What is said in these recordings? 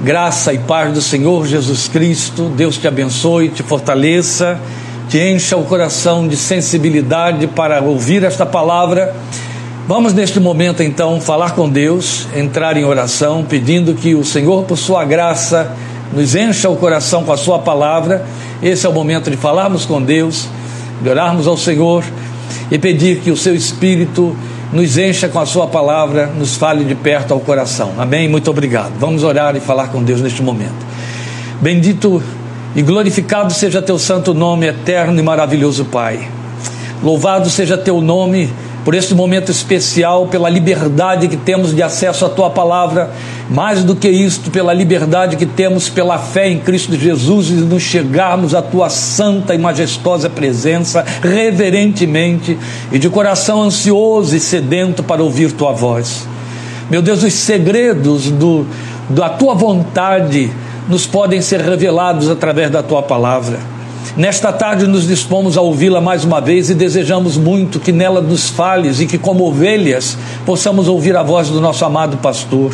Graça e paz do Senhor Jesus Cristo, Deus te abençoe, te fortaleça, te encha o coração de sensibilidade para ouvir esta palavra. Vamos neste momento então falar com Deus, entrar em oração, pedindo que o Senhor, por sua graça, nos encha o coração com a sua palavra. Esse é o momento de falarmos com Deus, de orarmos ao Senhor e pedir que o seu Espírito nos encha com a Sua palavra, nos fale de perto ao coração. Amém? Muito obrigado. Vamos orar e falar com Deus neste momento. Bendito e glorificado seja Teu santo nome, eterno e maravilhoso Pai. Louvado seja Teu nome por este momento especial, pela liberdade que temos de acesso à tua palavra, mais do que isto, pela liberdade que temos pela fé em Cristo Jesus e nos chegarmos à tua santa e majestosa presença, reverentemente e de coração ansioso e sedento para ouvir tua voz. Meu Deus, os segredos do, da tua vontade nos podem ser revelados através da tua palavra. Nesta tarde nos dispomos a ouvi-la mais uma vez e desejamos muito que nela nos fales e que, como ovelhas, possamos ouvir a voz do nosso amado pastor.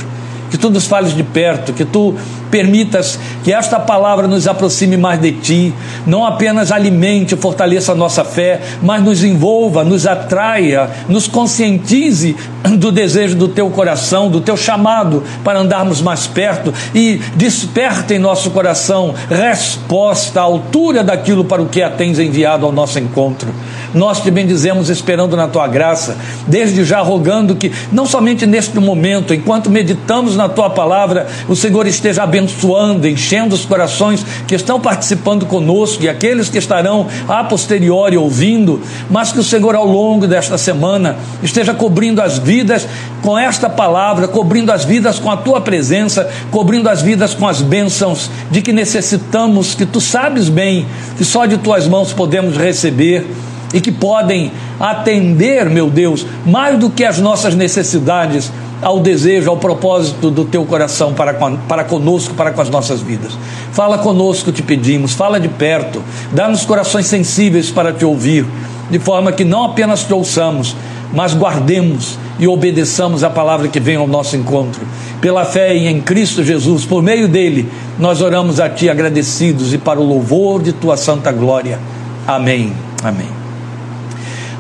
Que tu nos fales de perto, que tu permitas que esta palavra nos aproxime mais de ti, não apenas alimente fortaleça a nossa fé, mas nos envolva, nos atraia, nos conscientize do desejo do teu coração, do teu chamado para andarmos mais perto e desperta em nosso coração resposta à altura daquilo para o que a tens enviado ao nosso encontro. Nós te bendizemos esperando na tua graça, desde já rogando que, não somente neste momento, enquanto meditamos na tua palavra, o Senhor esteja abençoando, enchendo os corações que estão participando conosco e aqueles que estarão a posteriori ouvindo, mas que o Senhor, ao longo desta semana, esteja cobrindo as vidas com esta palavra, cobrindo as vidas com a tua presença, cobrindo as vidas com as bênçãos de que necessitamos, que tu sabes bem que só de tuas mãos podemos receber e que podem atender, meu Deus, mais do que as nossas necessidades, ao desejo, ao propósito do teu coração para, para conosco, para com as nossas vidas. Fala conosco, te pedimos, fala de perto, dá-nos corações sensíveis para te ouvir, de forma que não apenas te ouçamos, mas guardemos e obedeçamos a palavra que vem ao nosso encontro. Pela fé em Cristo Jesus, por meio dele, nós oramos a ti agradecidos e para o louvor de tua santa glória. Amém. Amém.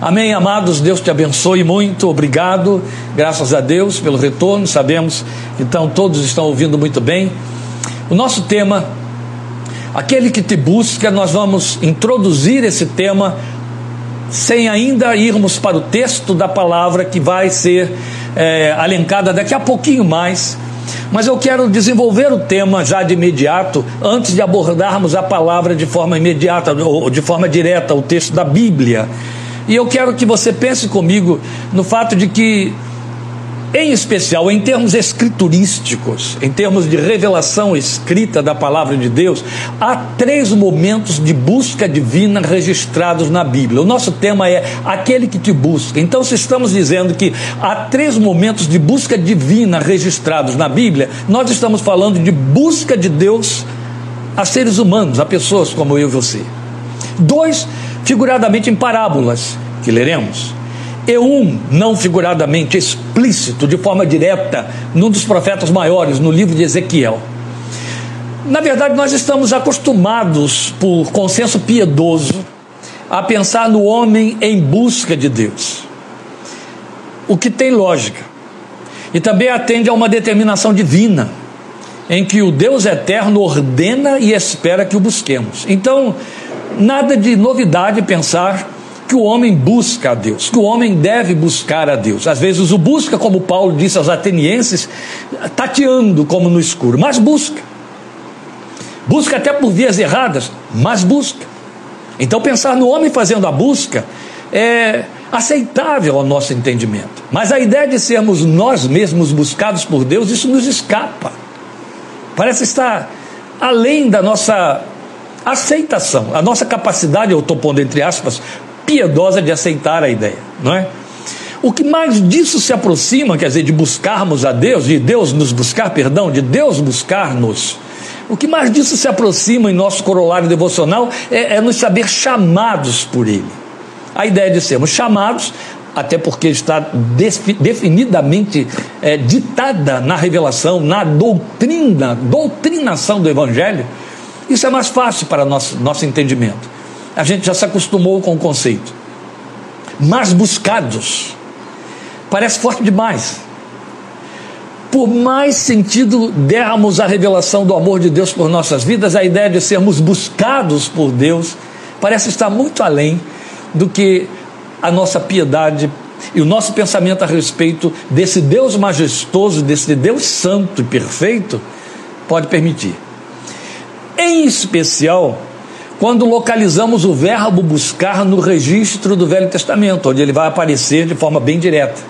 Amém, amados. Deus te abençoe muito. Obrigado. Graças a Deus pelo retorno. Sabemos que então todos estão ouvindo muito bem. O nosso tema, aquele que te busca, nós vamos introduzir esse tema sem ainda irmos para o texto da palavra que vai ser é, alencada daqui a pouquinho mais. Mas eu quero desenvolver o tema já de imediato, antes de abordarmos a palavra de forma imediata, ou de forma direta, o texto da Bíblia. E eu quero que você pense comigo no fato de que, em especial em termos escriturísticos, em termos de revelação escrita da palavra de Deus, há três momentos de busca divina registrados na Bíblia. O nosso tema é aquele que te busca. Então, se estamos dizendo que há três momentos de busca divina registrados na Bíblia, nós estamos falando de busca de Deus a seres humanos, a pessoas como eu e você. Dois figuradamente em parábolas, que leremos, e um, não figuradamente, explícito, de forma direta, num dos profetas maiores, no livro de Ezequiel. Na verdade, nós estamos acostumados, por consenso piedoso, a pensar no homem em busca de Deus, o que tem lógica, e também atende a uma determinação divina, em que o Deus eterno ordena e espera que o busquemos. Então, nada de novidade pensar que o homem busca a Deus, que o homem deve buscar a Deus. Às vezes o busca, como Paulo disse aos atenienses, tateando como no escuro, mas busca. Busca até por vias erradas, mas busca. Então pensar no homem fazendo a busca é aceitável ao nosso entendimento. Mas a ideia de sermos nós mesmos buscados por Deus, isso nos escapa. Parece estar além da nossa aceitação, a nossa capacidade, eu estou pondo entre aspas, piedosa de aceitar a ideia, não é? O que mais disso se aproxima, quer dizer, de buscarmos a Deus, de Deus nos buscar, perdão, de Deus buscar-nos, o que mais disso se aproxima em nosso corolário devocional é, é nos saber chamados por Ele. A ideia de sermos chamados até porque está definidamente é, ditada na revelação, na doutrina, doutrinação do Evangelho, isso é mais fácil para nosso, nosso entendimento. A gente já se acostumou com o conceito. Mas buscados, parece forte demais. Por mais sentido dermos a revelação do amor de Deus por nossas vidas, a ideia de sermos buscados por Deus parece estar muito além do que a nossa piedade e o nosso pensamento a respeito desse Deus majestoso, desse Deus santo e perfeito, pode permitir. Em especial, quando localizamos o verbo buscar no registro do Velho Testamento, onde ele vai aparecer de forma bem direta.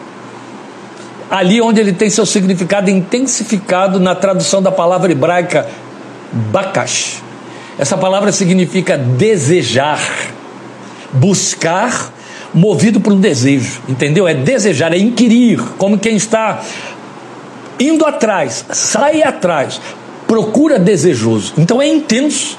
Ali onde ele tem seu significado intensificado na tradução da palavra hebraica bakash. Essa palavra significa desejar, buscar movido por um desejo, entendeu? É desejar, é inquirir, como quem está indo atrás, sai atrás, procura desejoso. Então é intenso.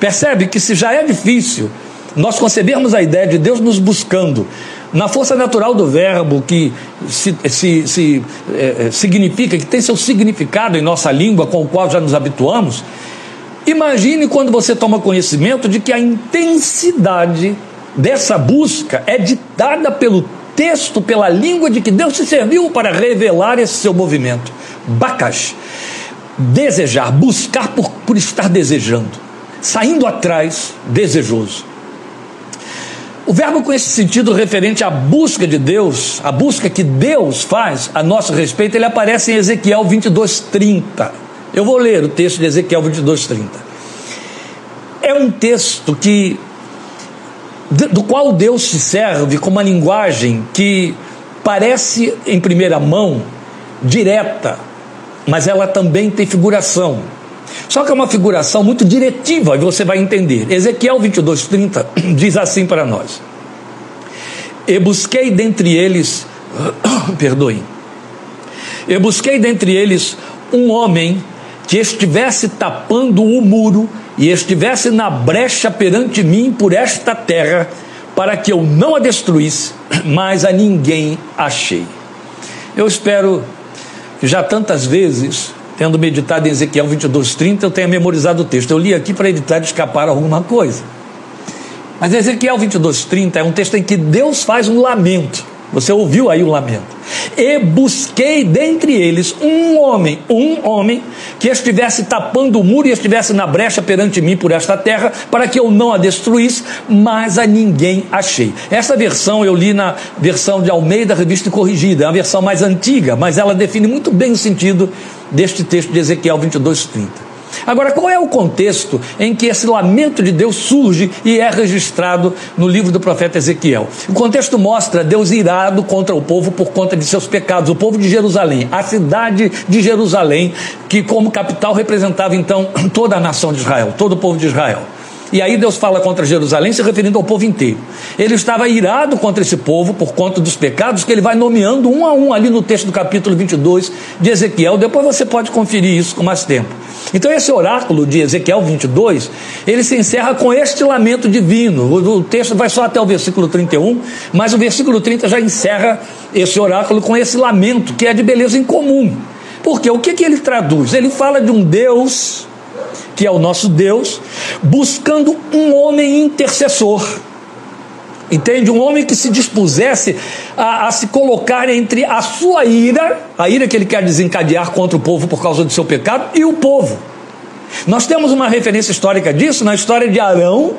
Percebe que se já é difícil nós concebermos a ideia de Deus nos buscando na força natural do verbo que se, se, se é, significa, que tem seu significado em nossa língua, com o qual já nos habituamos, imagine quando você toma conhecimento de que a intensidade dessa busca é ditada pelo texto, pela língua de que Deus se serviu para revelar esse seu movimento. Bacas. Desejar, buscar por, por estar desejando, saindo atrás, desejoso. O verbo com esse sentido referente à busca de Deus, a busca que Deus faz a nosso respeito, ele aparece em Ezequiel 22:30. Eu vou ler o texto de Ezequiel 22:30. É um texto que do qual Deus se serve com uma linguagem que parece em primeira mão direta, mas ela também tem figuração. Só que é uma figuração muito diretiva, e você vai entender. Ezequiel 22:30 diz assim para nós: E busquei dentre eles, perdoem. Eu busquei dentre eles um homem que estivesse tapando o muro e estivesse na brecha perante mim por esta terra, para que eu não a destruísse, mas a ninguém achei. Eu espero que já tantas vezes, tendo meditado em Ezequiel 22:30, eu tenha memorizado o texto. Eu li aqui para evitar de escapar alguma coisa. Mas Ezequiel 22:30 é um texto em que Deus faz um lamento. Você ouviu aí o lamento. E busquei dentre eles um homem, um homem, que estivesse tapando o muro e estivesse na brecha perante mim por esta terra, para que eu não a destruísse, mas a ninguém achei. Essa versão eu li na versão de Almeida, revista corrigida, é a versão mais antiga, mas ela define muito bem o sentido deste texto de Ezequiel 22, 30. Agora, qual é o contexto em que esse lamento de Deus surge e é registrado no livro do profeta Ezequiel? O contexto mostra Deus irado contra o povo por conta de seus pecados, o povo de Jerusalém, a cidade de Jerusalém, que como capital representava então toda a nação de Israel, todo o povo de Israel. E aí Deus fala contra Jerusalém, se referindo ao povo inteiro. Ele estava irado contra esse povo por conta dos pecados que ele vai nomeando um a um ali no texto do capítulo 22 de Ezequiel. Depois você pode conferir isso com mais tempo. Então esse oráculo de Ezequiel 22, ele se encerra com este lamento divino. O, texto vai só até o versículo 31, mas o versículo 30 já encerra esse oráculo com esse lamento que é de beleza incomum. Porque o que, que ele traduz? Ele fala de um Deus que é o nosso Deus, buscando um homem intercessor. Entende? Um homem que se dispusesse a, a, se colocar entre a sua ira, a ira que ele quer desencadear contra o povo por causa do seu pecado, e o povo. Nós temos uma referência histórica disso na história de Arão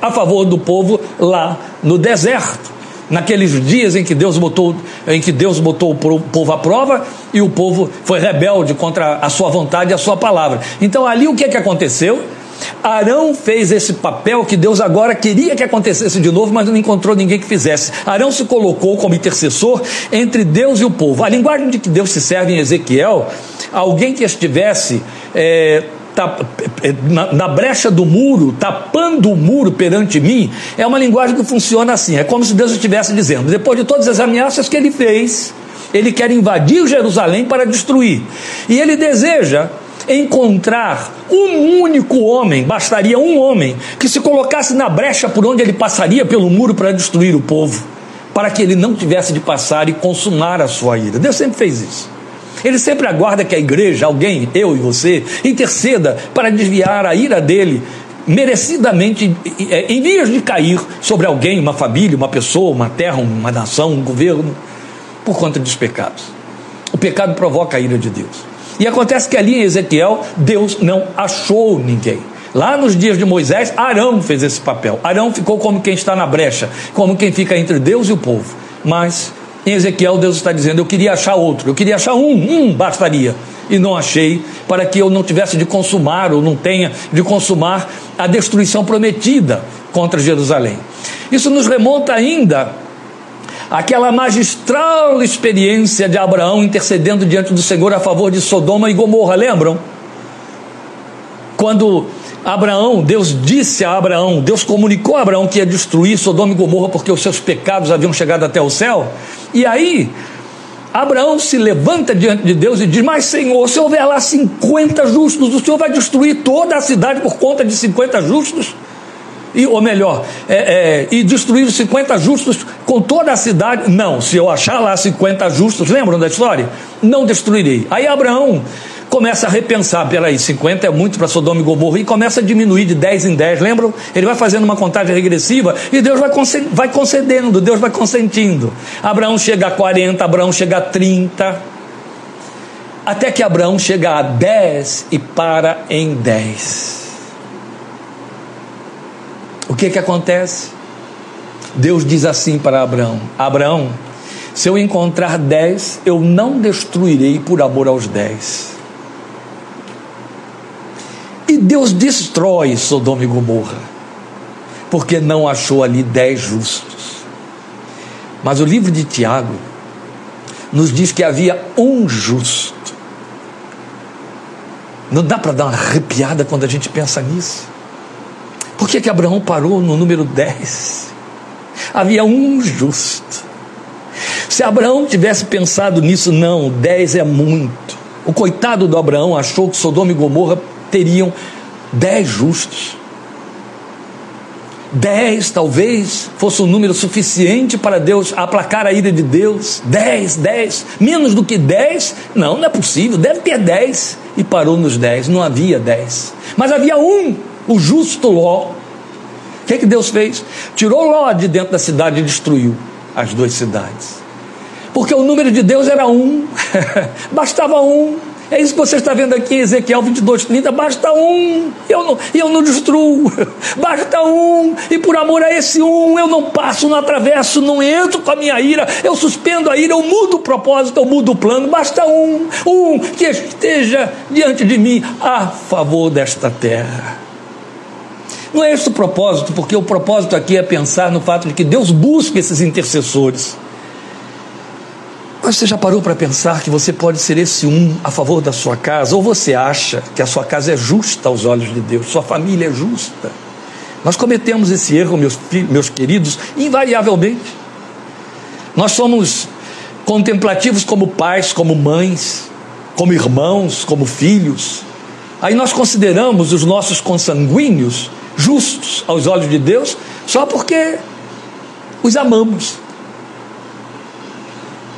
a favor do povo lá no deserto naqueles dias em que Deus botou, em que Deus botou o povo à prova e o povo foi rebelde contra a sua vontade e a sua palavra. Então ali o que é que aconteceu? Arão fez esse papel que Deus agora queria que acontecesse de novo, mas não encontrou ninguém que fizesse. Arão se colocou como intercessor entre Deus e o povo. A linguagem de que Deus se serve em Ezequiel, alguém que estivesse é, na, na brecha do muro, tapando o muro perante mim, é uma linguagem que funciona assim. É como se Deus estivesse dizendo: depois de todas as ameaças que ele fez, ele quer invadir Jerusalém para destruir. E ele deseja encontrar um único homem, bastaria um homem, que se colocasse na brecha por onde ele passaria pelo muro para destruir o povo. para que ele não tivesse de passar e consumar a sua ira. Deus sempre fez isso. Ele sempre aguarda que a igreja, alguém, eu e você, interceda para desviar a ira dele, merecidamente, é, em vias de cair sobre alguém, uma família, uma pessoa, uma terra, uma nação, um governo, por conta dos pecados. O pecado provoca a ira de Deus. E acontece que ali em Ezequiel, Deus não achou ninguém. Lá nos dias de Moisés, Arão fez esse papel. Arão ficou como quem está na brecha, como quem fica entre Deus e o povo. Mas em Ezequiel, Deus está dizendo: Eu queria achar outro, eu queria achar um, um bastaria. E não achei, para que eu não tivesse de consumar, ou não tenha de consumar a destruição prometida contra Jerusalém. Isso nos remonta ainda àquela magistral experiência de Abraão intercedendo diante do Senhor a favor de Sodoma e Gomorra, lembram? Quando Abraão, Deus disse a Abraão, Deus comunicou a Abraão que ia destruir Sodoma e Gomorra porque os seus pecados haviam chegado até o céu. E aí, Abraão se levanta diante de Deus e diz: Mas Senhor, se houver lá 50 justos, o Senhor vai destruir toda a cidade por conta de 50 justos? E, ou melhor, é, é, e destruir os 50 justos com toda a cidade? Não, se eu achar lá 50 justos, lembram da história? Não destruirei. Aí Abraão começa a repensar, peraí, 50 é muito para Sodoma e Gomorra, e começa a diminuir de 10 em 10, lembram? Ele vai fazendo uma contagem regressiva e Deus vai, vai concedendo, Deus vai consentindo. Abraão chega a 40, Abraão chega a 30, até que Abraão chega a 10 e para em 10. O que que acontece? Deus diz assim para Abraão: Abraão, se eu encontrar 10, eu não destruirei por amor aos 10. E Deus destrói Sodoma e Gomorra, porque não achou ali dez justos. Mas o livro de Tiago nos diz que havia um justo. Não dá para dar uma arrepiada quando a gente pensa nisso. Por que, que Abraão parou no número 10? Havia um justo. Se Abraão tivesse pensado nisso, não, 10 é muito. O coitado do Abraão achou que Sodoma e Gomorra teriam dez justos. Dez, talvez, fosse um número suficiente para Deus aplacar a ira de Deus. Dez, dez. Menos do que dez? Não, não é possível. Deve ter dez. E parou nos dez. Não havia dez. Mas havia um, o justo Ló. O que, é que Deus fez? Tirou Ló de dentro da cidade e destruiu as duas cidades. Porque o número de Deus era um. Bastava um. É isso que você está vendo aqui em Ezequiel 22, 30. Basta um, eu não, eu não destruo. Basta um, e por amor a esse um, eu não passo, não atravesso, não entro com a minha ira, eu suspendo a ira, eu mudo o propósito, eu mudo o plano. Basta um, um que esteja diante de mim a favor desta terra. Não é esse o propósito, porque o propósito aqui é pensar no fato de que Deus busca esses intercessores. Mas você já parou para pensar que você pode ser esse um a favor da sua casa? Ou você acha que a sua casa é justa aos olhos de Deus, sua família é justa? Nós cometemos esse erro, meus, meus queridos, invariavelmente. Nós somos contemplativos como pais, como mães, como irmãos, como filhos. Aí nós consideramos os nossos consanguíneos justos aos olhos de Deus só porque os amamos.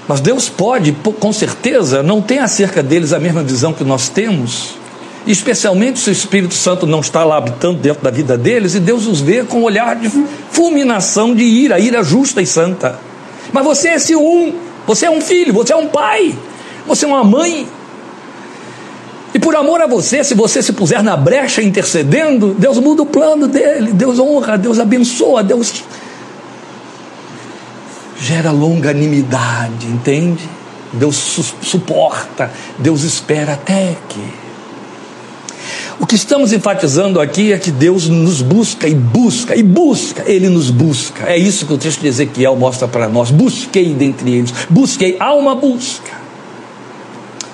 Mas Deus pode, com certeza, não tem acerca deles a mesma visão que nós temos, especialmente se o Espírito Santo não está lá habitando dentro da vida deles e Deus os vê com um olhar de fulminação de ira, ira justa e santa. Mas você é esse um, você é um filho, você é um pai, você é uma mãe. E por amor a você, se você se puser na brecha intercedendo, Deus muda o plano dele, Deus honra, Deus abençoa, Deus gera longanimidade, entende? Deus su suporta, Deus espera até que. O que estamos enfatizando aqui é que Deus nos busca e busca e busca, Ele nos busca. É isso que o texto de Ezequiel mostra para nós. Busquei dentre eles, busquei, há uma busca.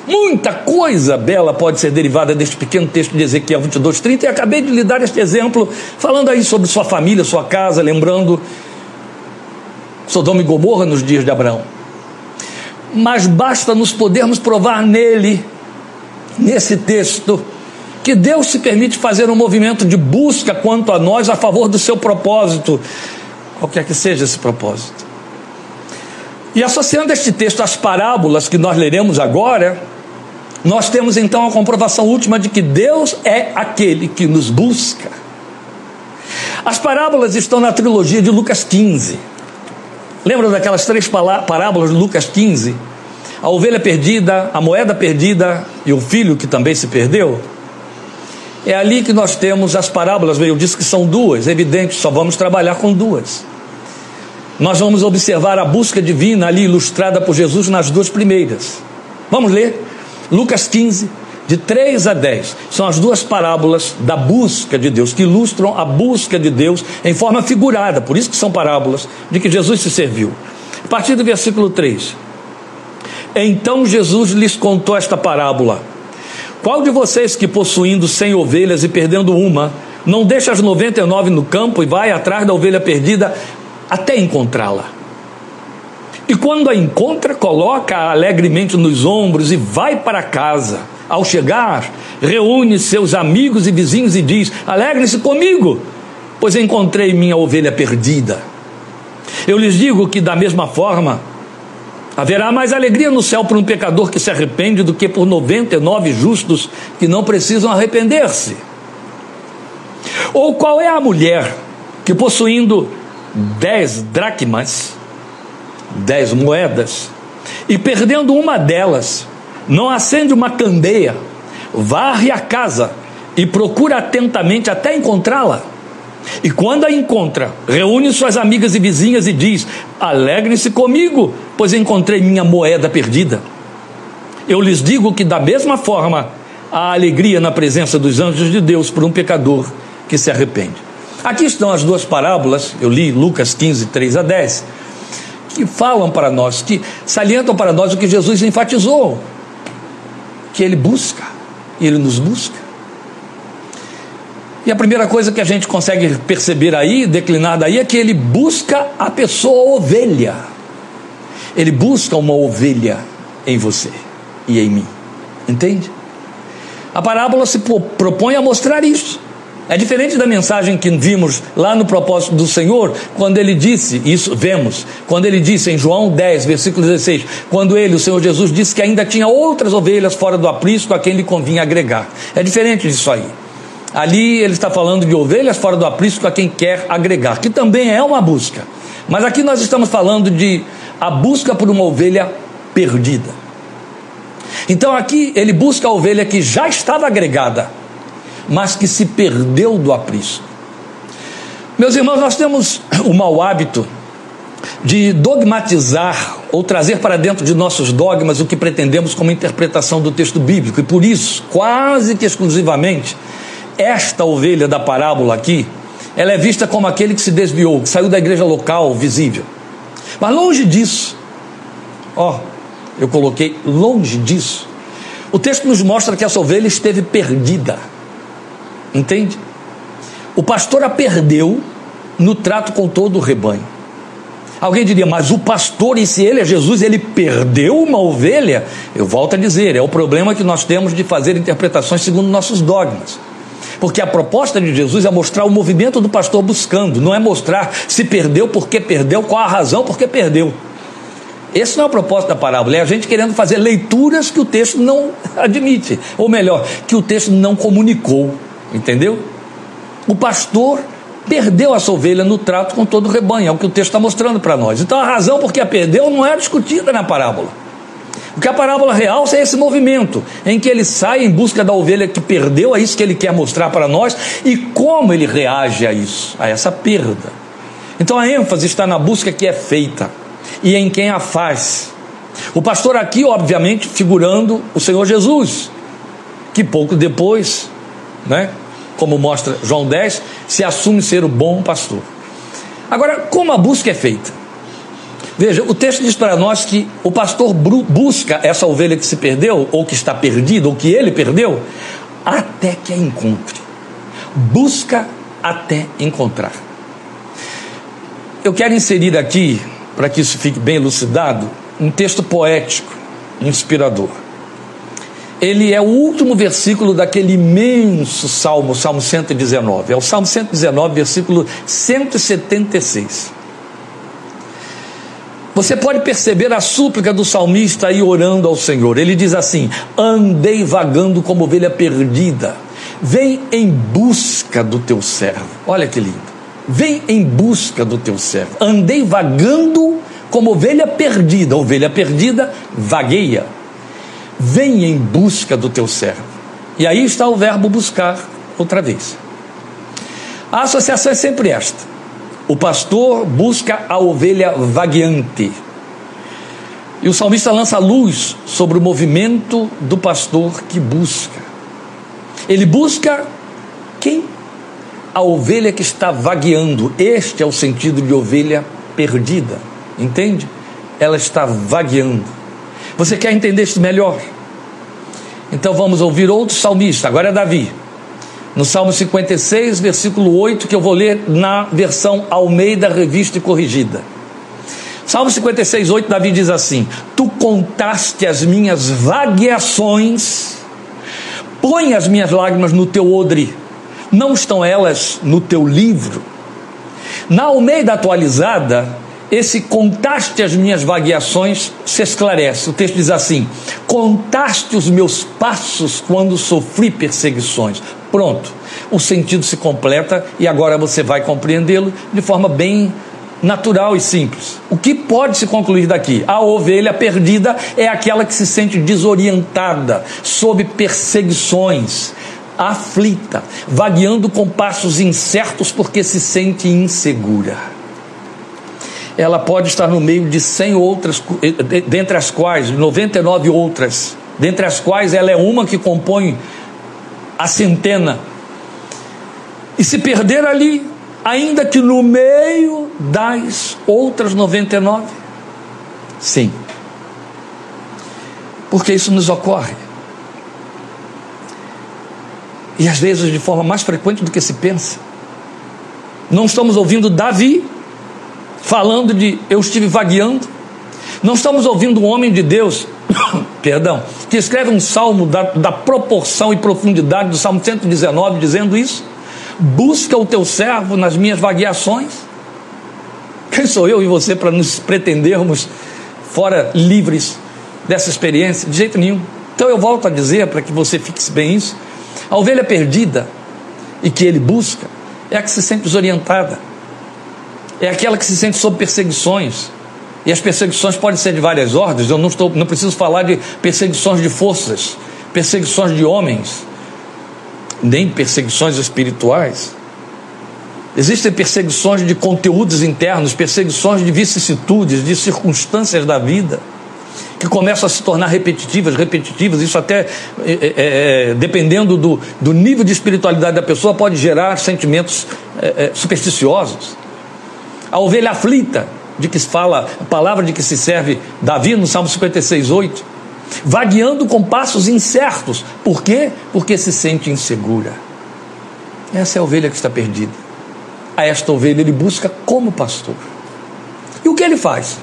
Muita coisa bela pode ser derivada deste pequeno texto de Ezequiel 22, 30, e acabei de lhe dar este exemplo, falando aí sobre sua família, sua casa, lembrando Sodoma e Gomorra nos dias de Abraão. Mas basta nos podermos provar nele, nesse texto, que Deus se permite fazer um movimento de busca quanto a nós a favor do seu propósito, qualquer que seja esse propósito. E associando este texto às parábolas que nós leremos agora, nós temos então a comprovação última de que Deus é aquele que nos busca. As parábolas estão na trilogia de Lucas 15. Lembram daquelas três parábolas de Lucas 15? A ovelha perdida, a moeda perdida e o filho que também se perdeu? É ali que nós temos as parábolas. Eu disse que são duas, evidente, só vamos trabalhar com duas. Nós vamos observar a busca divina ali ilustrada por Jesus nas duas primeiras. Vamos ler Lucas 15, de 3 a 10. São as duas parábolas da busca de Deus, que ilustram a busca de Deus em forma figurada, por isso que são parábolas de que Jesus se serviu. A partir do versículo 3. Então Jesus lhes contou esta parábola. Qual de vocês que possuindo cem ovelhas e perdendo uma, não deixa as noventa e nove no campo e vai atrás da ovelha perdida até encontrá-la. E quando a encontra, coloca-a alegremente nos ombros e vai para casa. Ao chegar, reúne seus amigos e vizinhos e diz: Alegrem-se comigo, pois encontrei minha ovelha perdida. Eu lhes digo que, da mesma forma, haverá mais alegria no céu por um pecador que se arrepende do que por 99 justos que não precisam arrepender-se. Ou qual é a mulher que, possuindo dez dracmas, dez moedas, e perdendo uma delas, não acende uma candeia, varre a casa e procura atentamente até encontrá-la. E quando a encontra, reúne suas amigas e vizinhas e diz: Alegrem-se comigo, pois encontrei minha moeda perdida. Eu lhes digo que, da mesma forma, há alegria na presença dos anjos de Deus por um pecador que se arrepende. Aqui estão as duas parábolas, eu li Lucas 15, 3 a 10, que falam para nós, que salientam para nós o que Jesus enfatizou, que Ele busca, e Ele nos busca. E a primeira coisa que a gente consegue perceber aí, declinada aí, é que Ele busca a pessoa ovelha. Ele busca uma ovelha em você e em mim. Entende? A parábola se propõe a mostrar isso. É diferente da mensagem que vimos lá no propósito do Senhor, quando ele disse, isso vemos, quando ele disse em João 10, versículo 16, quando ele, o Senhor Jesus, disse que ainda tinha outras ovelhas fora do aprisco a quem lhe convinha agregar. É diferente disso aí. Ali ele está falando de ovelhas fora do aprisco a quem quer agregar, que também é uma busca. Mas aqui nós estamos falando de a busca por uma ovelha perdida. Então aqui ele busca a ovelha que já estava agregada mas que se perdeu do aprisco. Meus irmãos, nós temos o mau hábito de dogmatizar ou trazer para dentro de nossos dogmas o que pretendemos como interpretação do texto bíblico, e por isso, quase que exclusivamente, esta ovelha da parábola aqui, ela é vista como aquele que se desviou, que saiu da igreja local visível. Mas longe disso, ó, eu coloquei longe disso. O texto nos mostra que essa ovelha esteve perdida. Entende? O pastor a perdeu no trato com todo o rebanho. Alguém diria, mas o pastor, e se ele é Jesus, ele perdeu uma ovelha? Eu volto a dizer, é o problema que nós temos de fazer interpretações segundo nossos dogmas. Porque a proposta de Jesus é mostrar o movimento do pastor buscando, não é mostrar se perdeu, por que perdeu, qual a razão por que perdeu. Esse não é o propósito da parábola, é a gente querendo fazer leituras que o texto não admite, ou melhor, que o texto não comunicou. Entendeu? O pastor perdeu a sua ovelha no trato com todo o rebanho, é o que o texto está mostrando para nós. Então a razão por que a perdeu não é discutida na parábola. O que a parábola realça é esse movimento, em que ele sai em busca da ovelha que perdeu, é isso que ele quer mostrar para nós, e como ele reage a isso, a essa perda. Então a ênfase está na busca que é feita e em quem a faz. O pastor aqui, obviamente, figurando o Senhor Jesus, que pouco depois, né, como mostra João 10, se assume ser o bom pastor. Agora, como a busca é feita? Veja, o texto diz para nós que o pastor busca essa ovelha que se perdeu, ou que está perdida, ou que ele perdeu, até que a encontre. Busca até encontrar. Eu quero inserir aqui, para que isso fique bem elucidado, um texto poético, inspirador ele é o último versículo daquele imenso salmo, Salmo 119. É o Salmo 119, versículo 176. Você pode perceber a súplica do salmista aí orando ao Senhor. Ele diz assim: Andei vagando como ovelha perdida. Vem em busca do teu servo. Olha que lindo. Vem em busca do teu servo. Andei vagando como ovelha perdida. Ovelha perdida vagueia. Vem em busca do teu servo. E aí está o verbo buscar outra vez. A associação é sempre esta o pastor busca a ovelha vagueante. E o salmista lança luz sobre o movimento do pastor que busca. Ele busca quem? A ovelha que está vagueando. Este é o sentido de ovelha perdida. Entende? Ela está vagueando. Você quer entender isso melhor? Então vamos ouvir outro salmista. Agora é Davi no Salmo 56, versículo 8, que eu vou ler na versão Almeida Revista e Corrigida. Salmo 56, 8, Davi diz assim: Tu contaste as minhas vagueações, põe as minhas lágrimas no teu odre, não estão elas no teu livro? Na Almeida atualizada, esse contaste as minhas vagueações se esclarece. O texto diz assim: Contaste os meus passos quando sofri perseguições. Pronto, o sentido se completa e agora você vai compreendê-lo de forma bem natural e simples. O que pode se concluir daqui? A ovelha perdida é aquela que se sente desorientada, sob perseguições, aflita, vagueando com passos incertos porque se sente insegura. Ela pode estar no meio de 100 outras, dentre as quais, 99 outras, dentre as quais ela é uma que compõe a centena. E se perder ali, ainda que no meio das outras 99? Sim. Porque isso nos ocorre. E às vezes de forma mais frequente do que se pensa. Não estamos ouvindo Davi falando de eu estive vagueando. Não estamos ouvindo um homem de Deus perdão, que escreve um salmo da, da proporção e profundidade do Salmo 119, dizendo isso. Busca o teu servo nas minhas vagueações. Quem sou eu e você para nos pretendermos fora livres dessa experiência? De jeito nenhum. Então eu volto a dizer, para que você fixe bem isso: a ovelha perdida e que ele busca é a que se sente desorientada, é aquela que se sente sob perseguições, e as perseguições podem ser de várias ordens, eu não, estou, não preciso falar de perseguições de forças, perseguições de homens, nem perseguições espirituais. Existem perseguições de conteúdos internos, perseguições de vicissitudes, de circunstâncias da vida, que começam a se tornar repetitivas, repetitivas. Isso até, é, é, é, dependendo do, do nível de espiritualidade da pessoa, pode gerar sentimentos é, é supersticiosos. A ovelha aflita, de que se fala, a palavra de que se serve Davi no Salmo 56, 8, vagueando com passos incertos. Por quê? Porque se sente insegura. Essa é a ovelha que está perdida. A esta ovelha ele busca como pastor. E o que ele faz?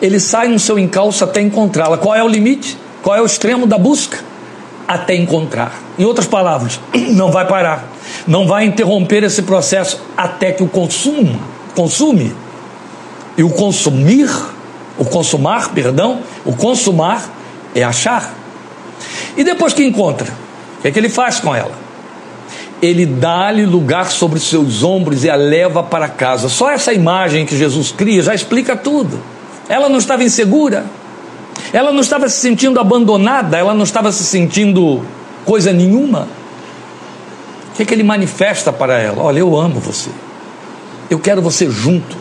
Ele sai no seu encalço até encontrá-la. Qual é o limite? Qual é o extremo da busca? Até encontrar. Em outras palavras, não vai parar. Não vai interromper esse processo até que o consuma, consume e o consumir, o consumar, perdão, o consumar é achar. E depois que encontra, o que é que ele faz com ela? Ele dá-lhe lugar sobre os seus ombros e a leva para casa. Só essa imagem que Jesus cria já explica tudo. Ela não estava insegura, ela não estava se sentindo abandonada, ela não estava se sentindo coisa nenhuma. O que, é que ele manifesta para ela? Olha, eu amo você, eu quero você junto,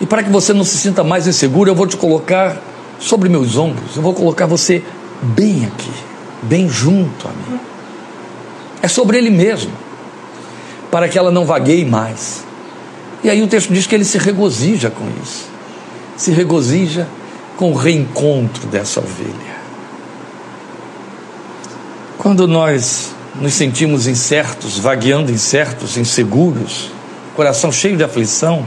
e para que você não se sinta mais inseguro, eu vou te colocar sobre meus ombros, eu vou colocar você bem aqui, bem junto a mim. É sobre ele mesmo, para que ela não vagueie mais. E aí o texto diz que ele se regozija com isso, se regozija com o reencontro dessa ovelha. Quando nós nos sentimos incertos, vagueando incertos, inseguros, coração cheio de aflição,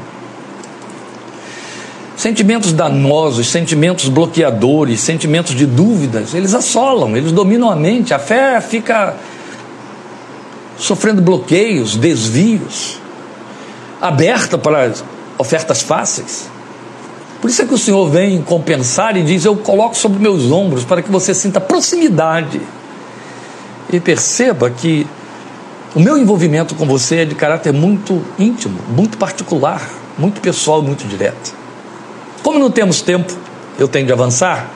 Sentimentos danosos, sentimentos bloqueadores, sentimentos de dúvidas, eles assolam, eles dominam a mente. A fé fica sofrendo bloqueios, desvios, aberta para ofertas fáceis. Por isso é que o Senhor vem compensar e diz: Eu coloco sobre meus ombros para que você sinta proximidade. E perceba que o meu envolvimento com você é de caráter muito íntimo, muito particular, muito pessoal, muito direto. Como não temos tempo, eu tenho de avançar.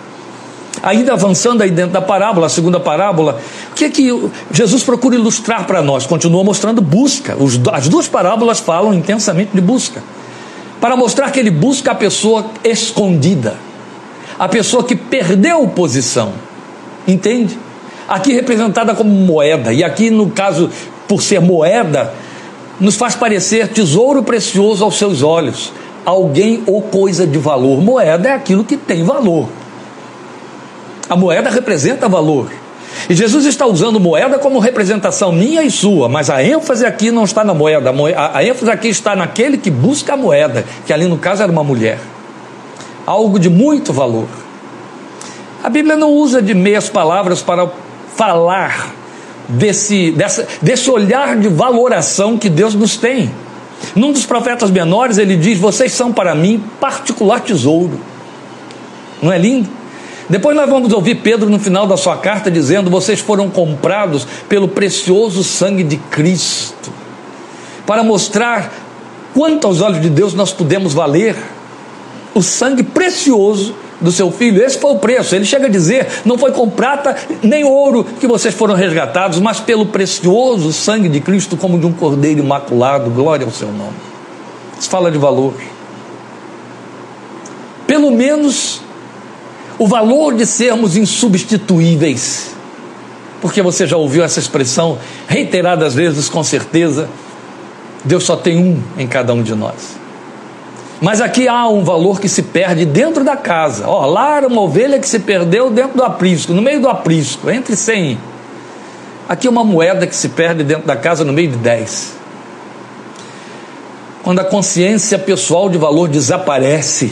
Ainda avançando aí dentro da parábola, a segunda parábola, o que é que Jesus procura ilustrar para nós? Continua mostrando busca. as duas parábolas falam intensamente de busca. Para mostrar que ele busca a pessoa escondida, a pessoa que perdeu posição. Entende? Aqui representada como moeda, e aqui no caso, por ser moeda, nos faz parecer tesouro precioso aos seus olhos, alguém ou coisa de valor. Moeda é aquilo que tem valor. A moeda representa valor. E Jesus está usando moeda como representação minha e sua, mas a ênfase aqui não está na moeda, a ênfase aqui está naquele que busca a moeda, que ali no caso era uma mulher. Algo de muito valor. A Bíblia não usa de meias palavras para falar desse, dessa, desse olhar de valoração que Deus nos tem. Num dos profetas menores, ele diz: Vocês são para mim particular tesouro. Não é lindo? Depois nós vamos ouvir Pedro no final da sua carta dizendo: Vocês foram comprados pelo precioso sangue de Cristo, para mostrar quanto aos olhos de Deus nós podemos valer o sangue precioso do seu filho. Esse foi o preço. Ele chega a dizer: Não foi com prata nem ouro que vocês foram resgatados, mas pelo precioso sangue de Cristo, como de um cordeiro imaculado. Glória ao seu nome. Isso fala de valor. Pelo menos o valor de sermos insubstituíveis. Porque você já ouviu essa expressão reiteradas vezes, com certeza. Deus só tem um em cada um de nós. Mas aqui há um valor que se perde dentro da casa. Ó, lá era uma ovelha que se perdeu dentro do aprisco, no meio do aprisco, entre cem. Aqui uma moeda que se perde dentro da casa no meio de dez. Quando a consciência pessoal de valor desaparece,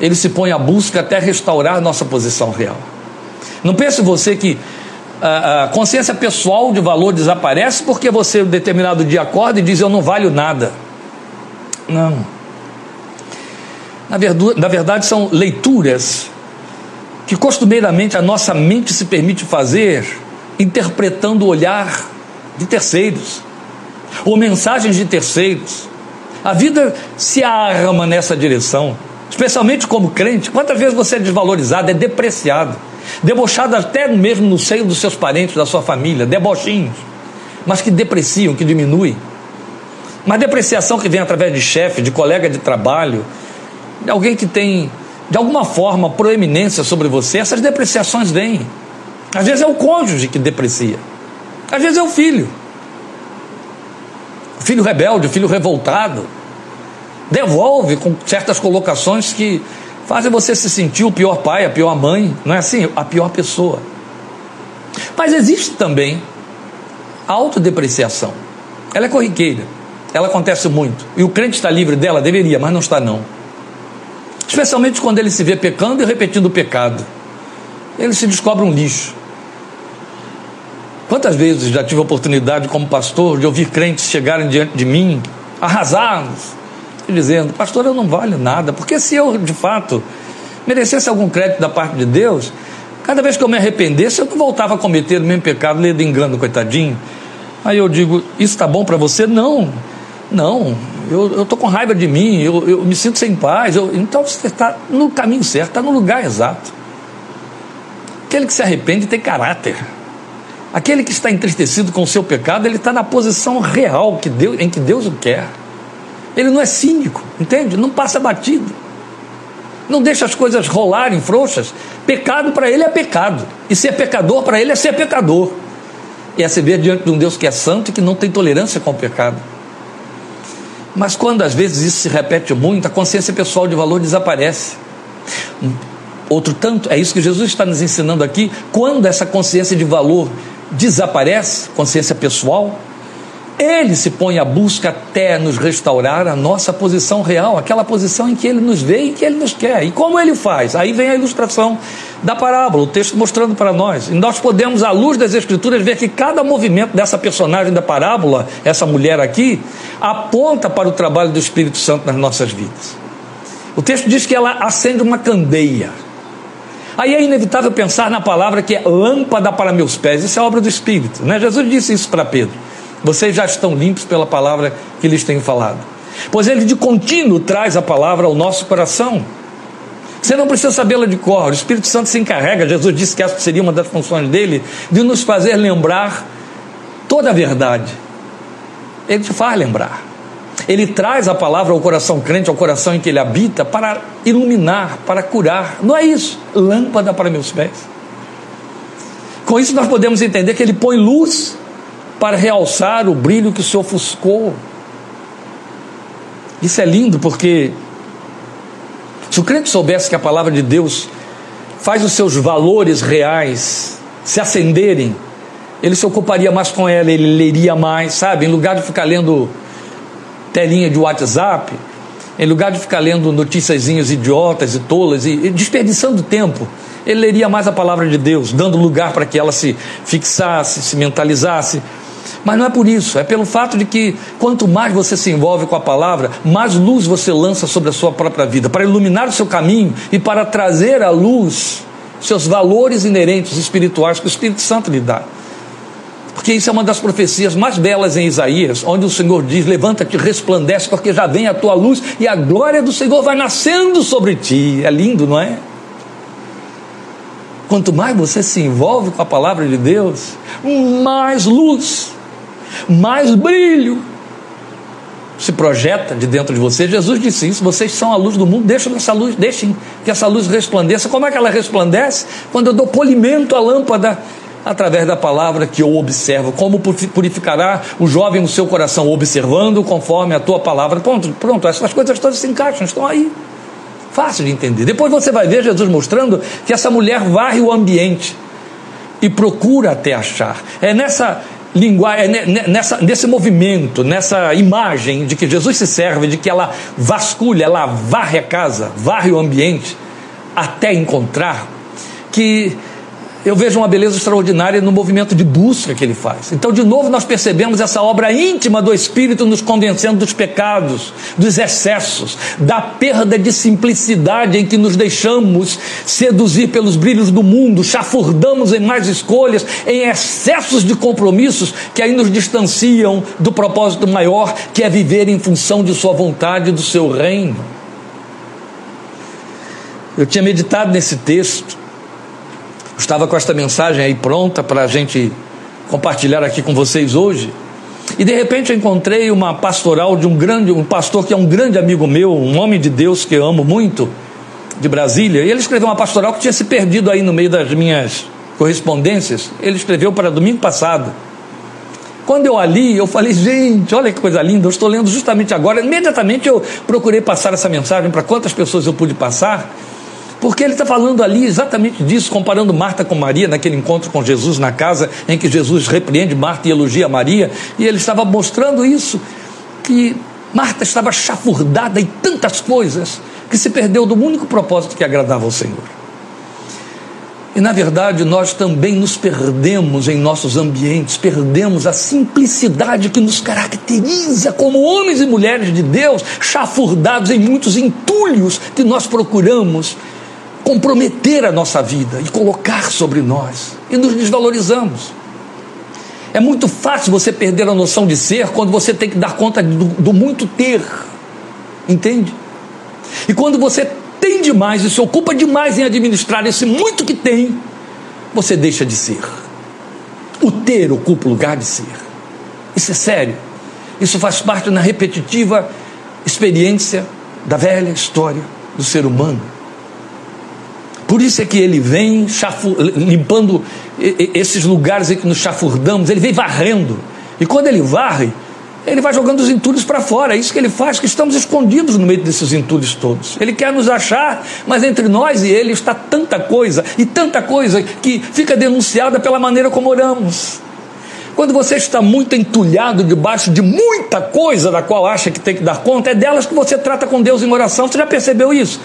ele se põe à busca até restaurar nossa posição real. Não pense você que a, consciência pessoal de valor desaparece porque você, um determinado dia, acorda e diz: Eu não valho nada. Não. Na na verdade, são leituras que costumeiramente a nossa mente se permite fazer interpretando o olhar de terceiros ou mensagens de terceiros. A vida se arma nessa direção especialmente como crente, quantas vezes você é desvalorizado, é depreciado, debochado até mesmo no seio dos seus parentes, da sua família, debochinhos, mas que depreciam, que diminuem. Mas depreciação que vem através de chefe, de colega de trabalho, de alguém que tem, de alguma forma, proeminência sobre você, essas depreciações vêm. Às vezes é o cônjuge que deprecia, às vezes é o filho. Filho rebelde, o filho revoltado, devolve com certas colocações que fazem você se sentir o pior pai, a pior mãe, não é assim? A pior pessoa. Mas existe também a autodepreciação. Ela é corriqueira, ela acontece muito. E o crente está livre dela? Deveria, mas não está não. Especialmente quando ele se vê pecando e repetindo o pecado. Ele se descobre um lixo. Quantas vezes já tive a oportunidade, como pastor, de ouvir crentes chegarem diante de mim, arrasados, dizendo, pastor, eu não valho nada, porque se eu de fato merecesse algum crédito da parte de Deus, cada vez que eu me arrependesse, eu não voltava a cometer o mesmo pecado, lendo engano, coitadinho. Aí eu digo, isso está bom para você? Não, não, eu estou com raiva de mim, eu, eu me sinto sem paz. Eu, então você está no caminho certo, está no lugar exato. Aquele que se arrepende tem caráter. Aquele que está entristecido com o seu pecado, ele está na posição real que Deus, em que Deus o quer. Ele não é cínico, entende? Não passa batido. Não deixa as coisas rolarem frouxas. Pecado para ele é pecado. E ser pecador para ele é ser pecador. E é se ver diante de um Deus que é santo e que não tem tolerância com o pecado. Mas quando às vezes isso se repete muito, a consciência pessoal de valor desaparece. Outro tanto, é isso que Jesus está nos ensinando aqui. Quando essa consciência de valor desaparece, consciência pessoal, ele se põe à busca até nos restaurar a nossa posição real, aquela posição em que ele nos vê e que ele nos quer. E como ele faz? Aí vem a ilustração da parábola, o texto mostrando para nós. E nós podemos, à luz das Escrituras, ver que cada movimento dessa personagem da parábola, essa mulher aqui, aponta para o trabalho do Espírito Santo nas nossas vidas. O texto diz que ela acende uma candeia. Aí é inevitável pensar na palavra que é lâmpada para meus pés. Isso é obra do Espírito. Né? Jesus disse isso para Pedro. Vocês já estão limpos pela palavra que lhes tenho falado. Pois ele de contínuo traz a palavra ao nosso coração. Você não precisa sabê-la de cor. O Espírito Santo se encarrega, Jesus disse que essa seria uma das funções dele, de nos fazer lembrar toda a verdade. Ele te faz lembrar. Ele traz a palavra ao coração crente, ao coração em que ele habita, para iluminar, para curar. Não é isso? Lâmpada para meus pés. Com isso, nós podemos entender que ele põe luz para realçar o brilho que se ofuscou. Isso é lindo porque se o crente soubesse que a palavra de Deus faz os seus valores reais se acenderem, ele se ocuparia mais com ela, ele leria mais, sabe? Em lugar de ficar lendo telinha de WhatsApp, em lugar de ficar lendo noticiazinhas idiotas e tolas e, e desperdiçando tempo, ele leria mais a palavra de Deus, dando lugar para que ela se fixasse, se mentalizasse. Mas não é por isso, é pelo fato de que quanto mais você se envolve com a palavra, mais luz você lança sobre a sua própria vida, para iluminar o seu caminho e para trazer à luz seus valores inerentes espirituais que o Espírito Santo lhe dá. Porque isso é uma das profecias mais belas em Isaías, onde o Senhor diz: Levanta-te, resplandece, porque já vem a tua luz e a glória do Senhor vai nascendo sobre ti. É lindo, não é? Quanto mais você se envolve com a palavra de Deus, mais luz, mais brilho se projeta de dentro de você. Jesus disse isso: vocês são a luz do mundo, deixem essa luz, deixem que essa luz resplandeça. Como é que ela resplandece? Quando eu dou polimento à lâmpada através da palavra que eu observo. Como purificará o jovem no seu coração? Observando conforme a tua palavra. Pronto, pronto, essas coisas todas se encaixam, estão aí. Fácil de entender. Depois você vai ver Jesus mostrando que essa mulher varre o ambiente e procura até achar. É nessa linguagem, é nessa, nesse movimento, nessa imagem de que Jesus se serve, de que ela vasculha, ela varre a casa, varre o ambiente, até encontrar, que eu vejo uma beleza extraordinária no movimento de busca que ele faz. Então, de novo, nós percebemos essa obra íntima do Espírito nos convencendo dos pecados, dos excessos, da perda de simplicidade em que nos deixamos seduzir pelos brilhos do mundo, chafurdamos em mais escolhas, em excessos de compromissos que aí nos distanciam do propósito maior, que é viver em função de Sua vontade e do seu reino. Eu tinha meditado nesse texto Estava com esta mensagem aí pronta para a gente compartilhar aqui com vocês hoje. E de repente eu encontrei uma pastoral de um grande, um pastor que é um grande amigo meu, um homem de Deus que eu amo muito, de Brasília. E ele escreveu uma pastoral que tinha se perdido aí no meio das minhas correspondências. Ele escreveu para domingo passado. Quando eu ali, eu falei, gente, olha que coisa linda, eu estou lendo justamente agora. Imediatamente eu procurei passar essa mensagem para quantas pessoas eu pude passar. Porque ele está falando ali exatamente disso, comparando Marta com Maria, naquele encontro com Jesus na casa, em que Jesus repreende Marta e elogia Maria, e ele estava mostrando isso, que Marta estava chafurdada em tantas coisas, que se perdeu do único propósito que agradava ao Senhor. E na verdade nós também nos perdemos em nossos ambientes, perdemos a simplicidade que nos caracteriza como homens e mulheres de Deus, chafurdados em muitos entulhos que nós procuramos comprometer a nossa vida e colocar sobre nós, e nos desvalorizamos. É muito fácil você perder a noção de ser quando você tem que dar conta do, do muito ter, entende? E quando você tem demais e se ocupa demais em administrar esse muito que tem, você deixa de ser. O ter ocupa o lugar de ser. Isso é sério. Isso faz parte da repetitiva experiência da velha história do ser humano. Por isso é que ele vem limpando esses lugares em que nos chafurdamos, ele vem varrendo. E quando ele varre, ele vai jogando os entulhos para fora. É isso que ele faz, que estamos escondidos no meio desses entulhos todos. Ele quer nos achar, mas entre nós e ele está tanta coisa, e tanta coisa que fica denunciada pela maneira como oramos. Quando você está muito entulhado debaixo de muita coisa da qual acha que tem que dar conta, é delas que você trata com Deus em oração. Você já percebeu isso?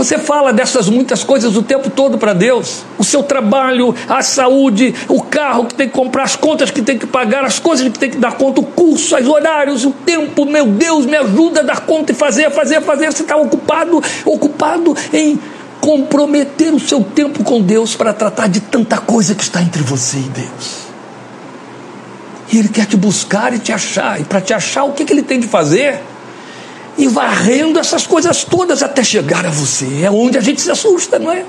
Você fala dessas muitas coisas o tempo todo para Deus. O seu trabalho, a saúde, o carro que tem que comprar, as contas que tem que pagar, as coisas que tem que dar conta, o curso, os horários, o tempo. Meu Deus, me ajuda a dar conta e fazer, fazer, fazer. Você está ocupado, ocupado em comprometer o seu tempo com Deus para tratar de tanta coisa que está entre você e Deus. E Ele quer te buscar e te achar. E para te achar, o que, que Ele tem de fazer? E varrendo essas coisas todas até chegar a você. É onde a gente se assusta, não é?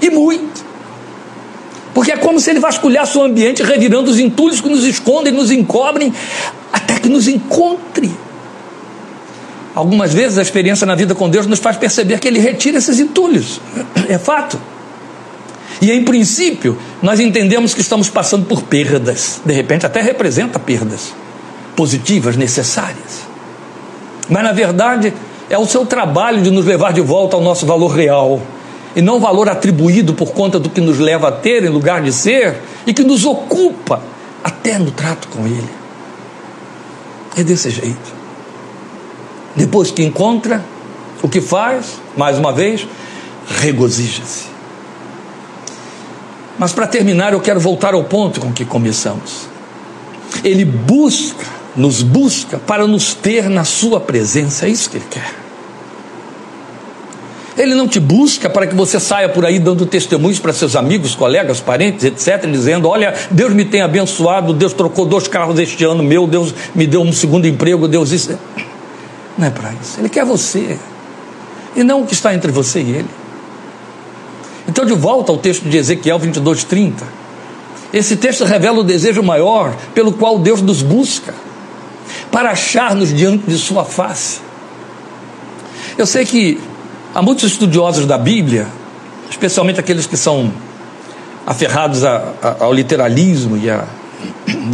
E muito. Porque é como se ele vasculhasse o ambiente, revirando os entulhos que nos escondem, nos encobrem, até que nos encontre. Algumas vezes a experiência na vida com Deus nos faz perceber que Ele retira esses entulhos. É fato. E em princípio, nós entendemos que estamos passando por perdas. De repente, até representa perdas positivas, necessárias. Mas na verdade, é o seu trabalho de nos levar de volta ao nosso valor real. E não valor atribuído por conta do que nos leva a ter em lugar de ser e que nos ocupa até no trato com Ele. É desse jeito. Depois que encontra, o que faz? Mais uma vez, regozija-se. Mas para terminar, eu quero voltar ao ponto com que começamos. Ele busca, nos busca para nos ter na Sua presença, é isso que Ele quer. Ele não te busca para que você saia por aí dando testemunhos para seus amigos, colegas, parentes, etc., dizendo: Olha, Deus me tem abençoado, Deus trocou dois carros este ano meu, Deus me deu um segundo emprego, Deus isso. Não é para isso. Ele quer você. E não o que está entre você e ele. Então, de volta ao texto de Ezequiel 22, 30. Esse texto revela o desejo maior pelo qual Deus nos busca, para achar-nos diante de Sua face. Eu sei que há muitos estudiosos da Bíblia, especialmente aqueles que são aferrados a, a, ao literalismo e, a,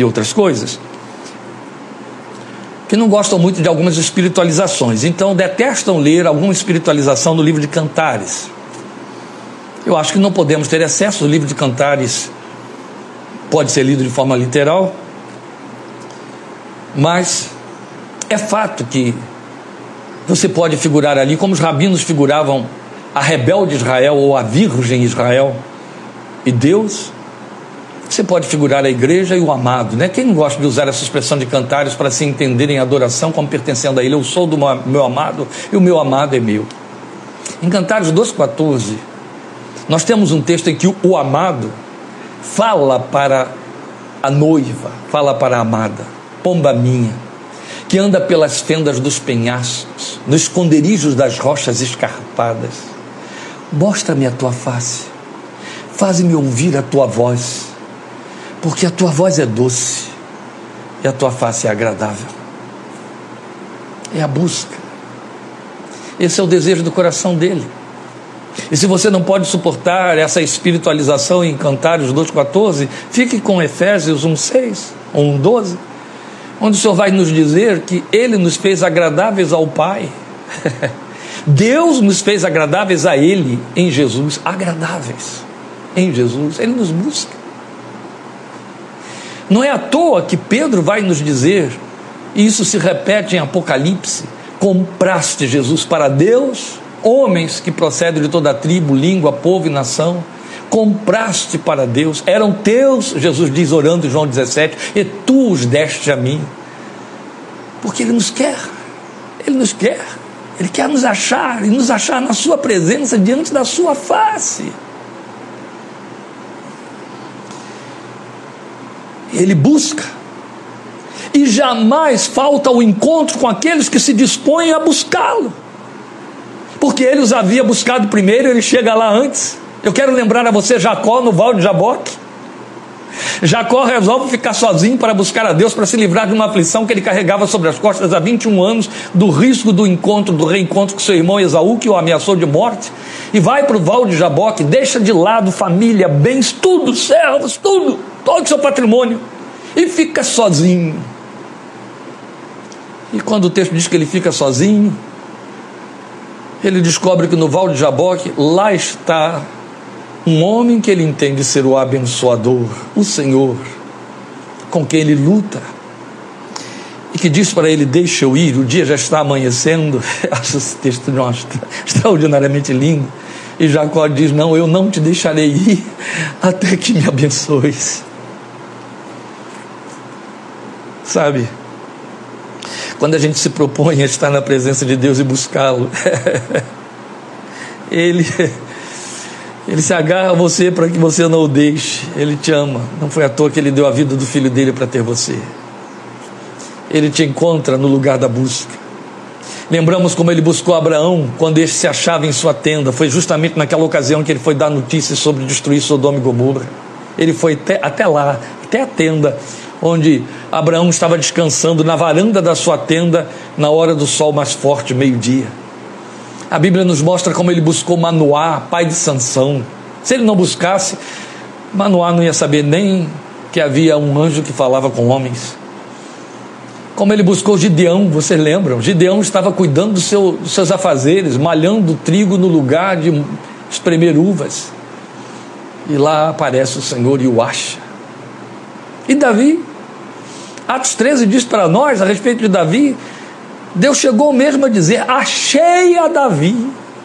outras coisas, que não gostam muito de algumas espiritualizações, então detestam ler alguma espiritualização no livro de Cantares. Eu acho que não podemos ter excesso. O livro de Cantares pode ser lido de forma literal, mas é fato que você pode figurar ali como os rabinos figuravam a rebelde Israel ou a virgem Israel e Deus você pode figurar a igreja e o amado, né? Quem não gosta de usar essa expressão de cantares para se entender em adoração como pertencendo a ele? Eu sou do meu amado e o meu amado é meu. Em Cantares 2,14, nós temos um texto em que o amado fala para a noiva, fala para a amada, pomba minha, que anda pelas fendas dos penhascos, nos esconderijos das rochas escarpadas. Mostra-me a tua face, faz-me ouvir a tua voz porque a tua voz é doce e a tua face é agradável. É a busca. Esse é o desejo do coração dele. E se você não pode suportar essa espiritualização em Cantários 2,14, fique com Efésios 1,6 ou 1,12, onde o Senhor vai nos dizer que Ele nos fez agradáveis ao Pai. Deus nos fez agradáveis a Ele em Jesus, agradáveis em Jesus. Ele nos busca. Não é à toa que Pedro vai nos dizer, e isso se repete em Apocalipse: compraste Jesus para Deus, homens que procedem de toda tribo, língua, povo e nação. Compraste para Deus, eram teus, Jesus diz orando em João 17, e tu os deste a mim. Porque Ele nos quer, Ele nos quer, Ele quer nos achar e nos achar na Sua presença, diante da Sua face. ele busca. E jamais falta o encontro com aqueles que se dispõem a buscá-lo. Porque ele os havia buscado primeiro, ele chega lá antes. Eu quero lembrar a você Jacó no Val de Jaboque. Jacó resolve ficar sozinho para buscar a Deus, para se livrar de uma aflição que ele carregava sobre as costas há 21 anos, do risco do encontro, do reencontro com seu irmão Esaú, que o ameaçou de morte, e vai para o Val de Jaboque, deixa de lado família, bens, tudo, servos, tudo, todo o seu patrimônio, e fica sozinho. E quando o texto diz que ele fica sozinho, ele descobre que no Val de Jaboque, lá está um homem que ele entende ser o abençoador, o Senhor, com quem ele luta. E que diz para ele: Deixa eu ir, o dia já está amanhecendo. Acho esse texto nossa, extraordinariamente lindo. E Jacó diz: Não, eu não te deixarei ir até que me abençoes. Sabe, quando a gente se propõe a estar na presença de Deus e buscá-lo, ele, ele se agarra a você para que você não o deixe. Ele te ama. Não foi à toa que ele deu a vida do filho dele para ter você. Ele te encontra no lugar da busca. Lembramos como ele buscou Abraão quando este se achava em sua tenda. Foi justamente naquela ocasião que ele foi dar notícias sobre destruir Sodoma e Gomorra. Ele foi até, até lá, até a tenda, onde Abraão estava descansando na varanda da sua tenda na hora do sol mais forte, meio-dia. A Bíblia nos mostra como ele buscou Manoá, pai de Sansão. Se ele não buscasse, Manoá não ia saber nem que havia um anjo que falava com homens. Como ele buscou Gideão, vocês lembram? Gideão estava cuidando do seu, dos seus afazeres, malhando trigo no lugar de espremer uvas. E lá aparece o Senhor e o acha. E Davi? Atos 13 diz para nós a respeito de Davi: Deus chegou mesmo a dizer: Achei a Davi,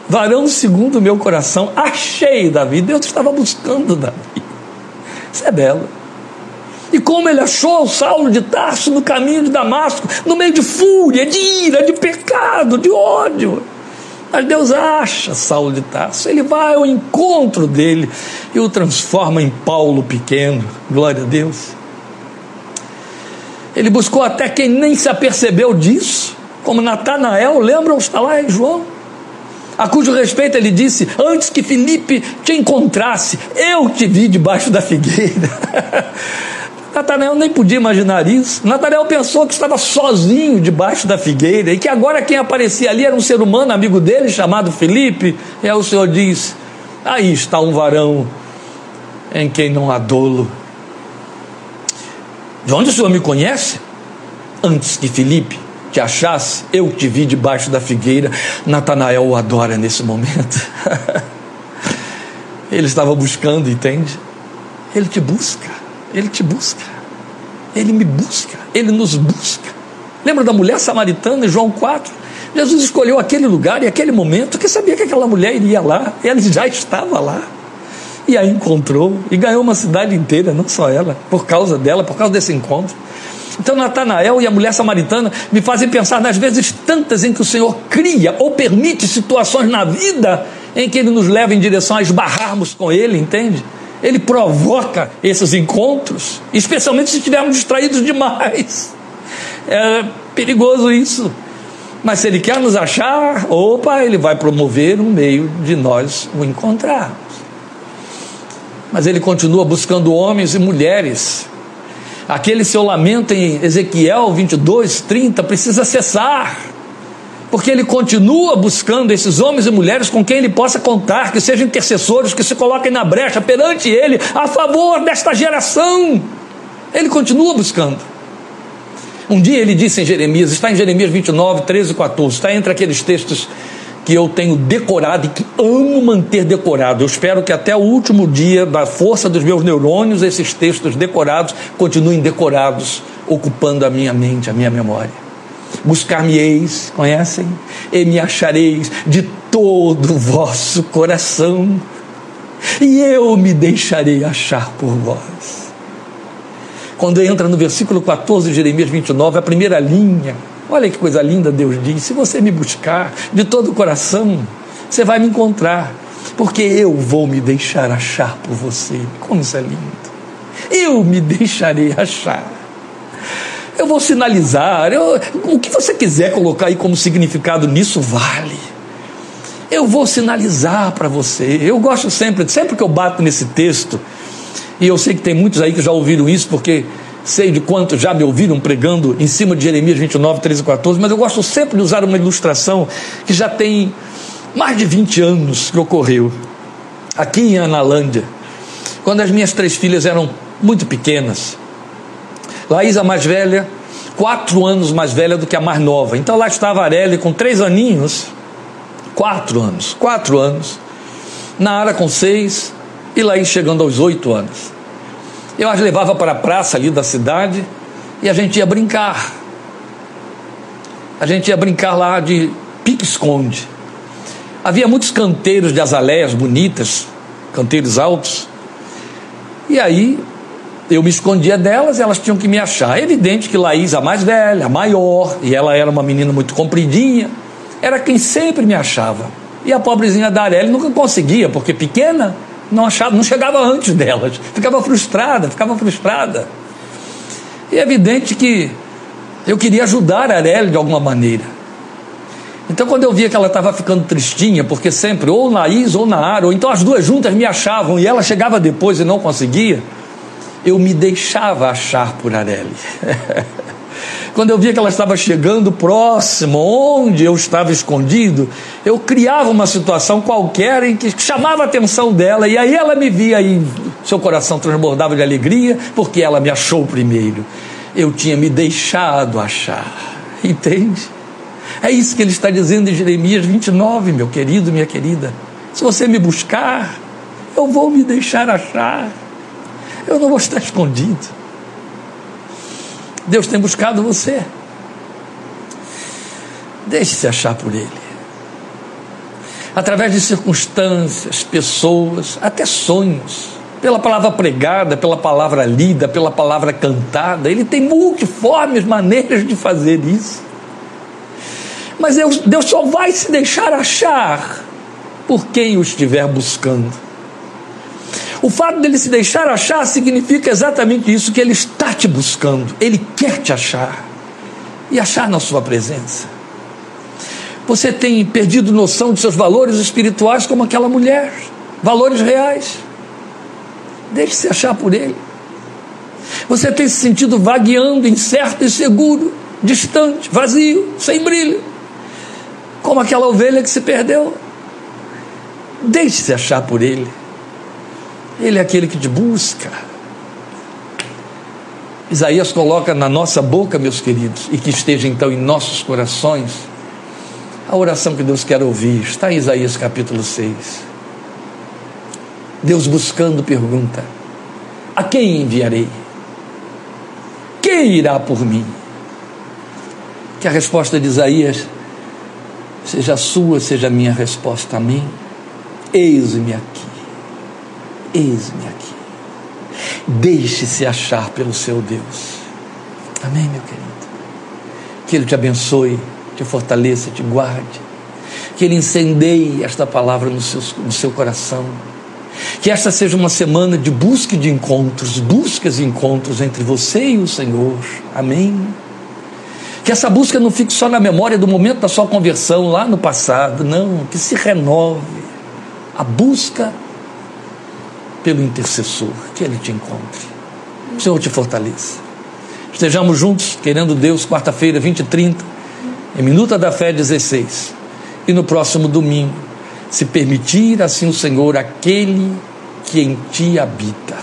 varão segundo o meu coração, achei Davi. Deus estava buscando Davi. Isso é belo. E como ele achou Saulo de Tarso no caminho de Damasco, no meio de fúria, de ira, de pecado, de ódio. Mas Deus acha Saulo de Tarso, ele vai ao encontro dele e o transforma em Paulo pequeno. Glória a Deus. Ele buscou até quem nem se apercebeu disso, como Natanael, lembram? Está lá em João. A cujo respeito ele disse: Antes que Felipe te encontrasse, eu te vi debaixo da figueira. Natanael nem podia imaginar isso. Natanael pensou que estava sozinho debaixo da figueira e que agora quem aparecia ali era um ser humano, amigo dele, chamado Felipe. E aí o Senhor diz: Aí está um varão em quem não há dolo. De onde o Senhor me conhece? Antes que Felipe te achasse, eu te vi debaixo da figueira. Natanael o adora nesse momento. Ele estava buscando, entende? Ele te busca, ele te busca, ele me busca, ele nos busca. Lembra da mulher samaritana em João 4? Jesus escolheu aquele lugar e aquele momento, porque sabia que aquela mulher iria lá, ela já estava lá. E a encontrou e ganhou uma cidade inteira, não só ela, por causa dela, por causa desse encontro. Então, Natanael e a mulher samaritana me fazem pensar nas vezes tantas em que o Senhor cria ou permite situações na vida em que Ele nos leva em direção a esbarrarmos com Ele, entende? Ele provoca esses encontros, especialmente se estivermos distraídos demais. É perigoso isso. Mas se Ele quer nos achar, opa, Ele vai promover um meio de nós o encontrar mas ele continua buscando homens e mulheres. Aquele seu lamento em Ezequiel 22, 30 precisa cessar, porque ele continua buscando esses homens e mulheres com quem ele possa contar, que sejam intercessores, que se coloquem na brecha perante ele, a favor desta geração. Ele continua buscando. Um dia ele disse em Jeremias, está em Jeremias 29, 13 e 14, está entre aqueles textos que eu tenho decorado e que amo manter decorado. Eu espero que até o último dia, da força dos meus neurônios, esses textos decorados continuem decorados, ocupando a minha mente, a minha memória. Buscar-me-eis, conhecem? E me achareis de todo o vosso coração, e eu me deixarei achar por vós. Quando entra no versículo 14 de Jeremias 29, a primeira linha, Olha que coisa linda Deus diz: se você me buscar de todo o coração, você vai me encontrar, porque eu vou me deixar achar por você. Como isso é lindo! Eu me deixarei achar. Eu vou sinalizar, eu, o que você quiser colocar aí como significado nisso vale. Eu vou sinalizar para você. Eu gosto sempre, sempre que eu bato nesse texto, e eu sei que tem muitos aí que já ouviram isso, porque sei de quantos já me ouviram pregando em cima de Jeremias 29, 13 e 14, mas eu gosto sempre de usar uma ilustração que já tem mais de 20 anos que ocorreu aqui em Analândia, quando as minhas três filhas eram muito pequenas. Laís, a mais velha, quatro anos mais velha do que a mais nova. Então lá estava a com três aninhos, quatro anos, quatro anos, Nara com seis e Laís chegando aos oito anos. Eu as levava para a praça ali da cidade e a gente ia brincar. a gente ia brincar lá de pique-esconde. Havia muitos canteiros de azaleias bonitas, canteiros altos. E aí eu me escondia delas, elas tinham que me achar. É evidente que Laís, a mais velha, a maior, e ela era uma menina muito compridinha, era quem sempre me achava. E a pobrezinha da Arely nunca conseguia, porque pequena, não achava, não chegava antes delas. Ficava frustrada, ficava frustrada. E é evidente que eu queria ajudar a Arely de alguma maneira. Então, quando eu via que ela estava ficando tristinha, porque sempre ou Laís ou Naara, ou então as duas juntas me achavam e ela chegava depois e não conseguia, eu me deixava achar por Areli. Quando eu via que ela estava chegando próximo, onde eu estava escondido, eu criava uma situação qualquer em que chamava a atenção dela, e aí ela me via e seu coração transbordava de alegria, porque ela me achou primeiro. Eu tinha me deixado achar, entende? É isso que ele está dizendo em Jeremias 29, meu querido, minha querida. Se você me buscar, eu vou me deixar achar. Eu não vou estar escondido. Deus tem buscado você. Deixe-se achar por Ele. Através de circunstâncias, pessoas, até sonhos, pela palavra pregada, pela palavra lida, pela palavra cantada. Ele tem multiformes maneiras de fazer isso. Mas Deus, só vai se deixar achar por quem o estiver buscando. O fato dele se deixar achar significa exatamente isso: que ele está te buscando, ele quer te achar e achar na sua presença. Você tem perdido noção de seus valores espirituais como aquela mulher, valores reais. Deixe-se achar por ele. Você tem se sentido vagueando, incerto, inseguro, distante, vazio, sem brilho, como aquela ovelha que se perdeu. Deixe-se achar por ele. Ele é aquele que te busca. Isaías coloca na nossa boca, meus queridos, e que esteja então em nossos corações, a oração que Deus quer ouvir. Está em Isaías capítulo 6. Deus buscando pergunta: A quem enviarei? Quem irá por mim? Que a resposta de Isaías seja sua, seja a minha resposta a mim. Eis-me aqui. Eis-me aqui. Deixe-se achar pelo seu Deus. Amém, meu querido. Que Ele te abençoe, te fortaleça, te guarde. Que Ele incendeie esta palavra no seu, no seu coração. Que esta seja uma semana de busca e de encontros, buscas e encontros entre você e o Senhor. Amém. Que essa busca não fique só na memória do momento da sua conversão lá no passado, não, que se renove a busca pelo intercessor, que ele te encontre. O Senhor te fortaleça. Estejamos juntos, querendo Deus, quarta-feira, 20 e 30, em Minuta da Fé 16. E no próximo domingo, se permitir assim o Senhor, aquele que em ti habita.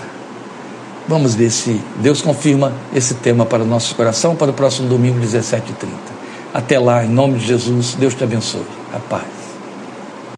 Vamos ver se Deus confirma esse tema para o nosso coração para o próximo domingo, 17h30. Até lá, em nome de Jesus, Deus te abençoe. A paz.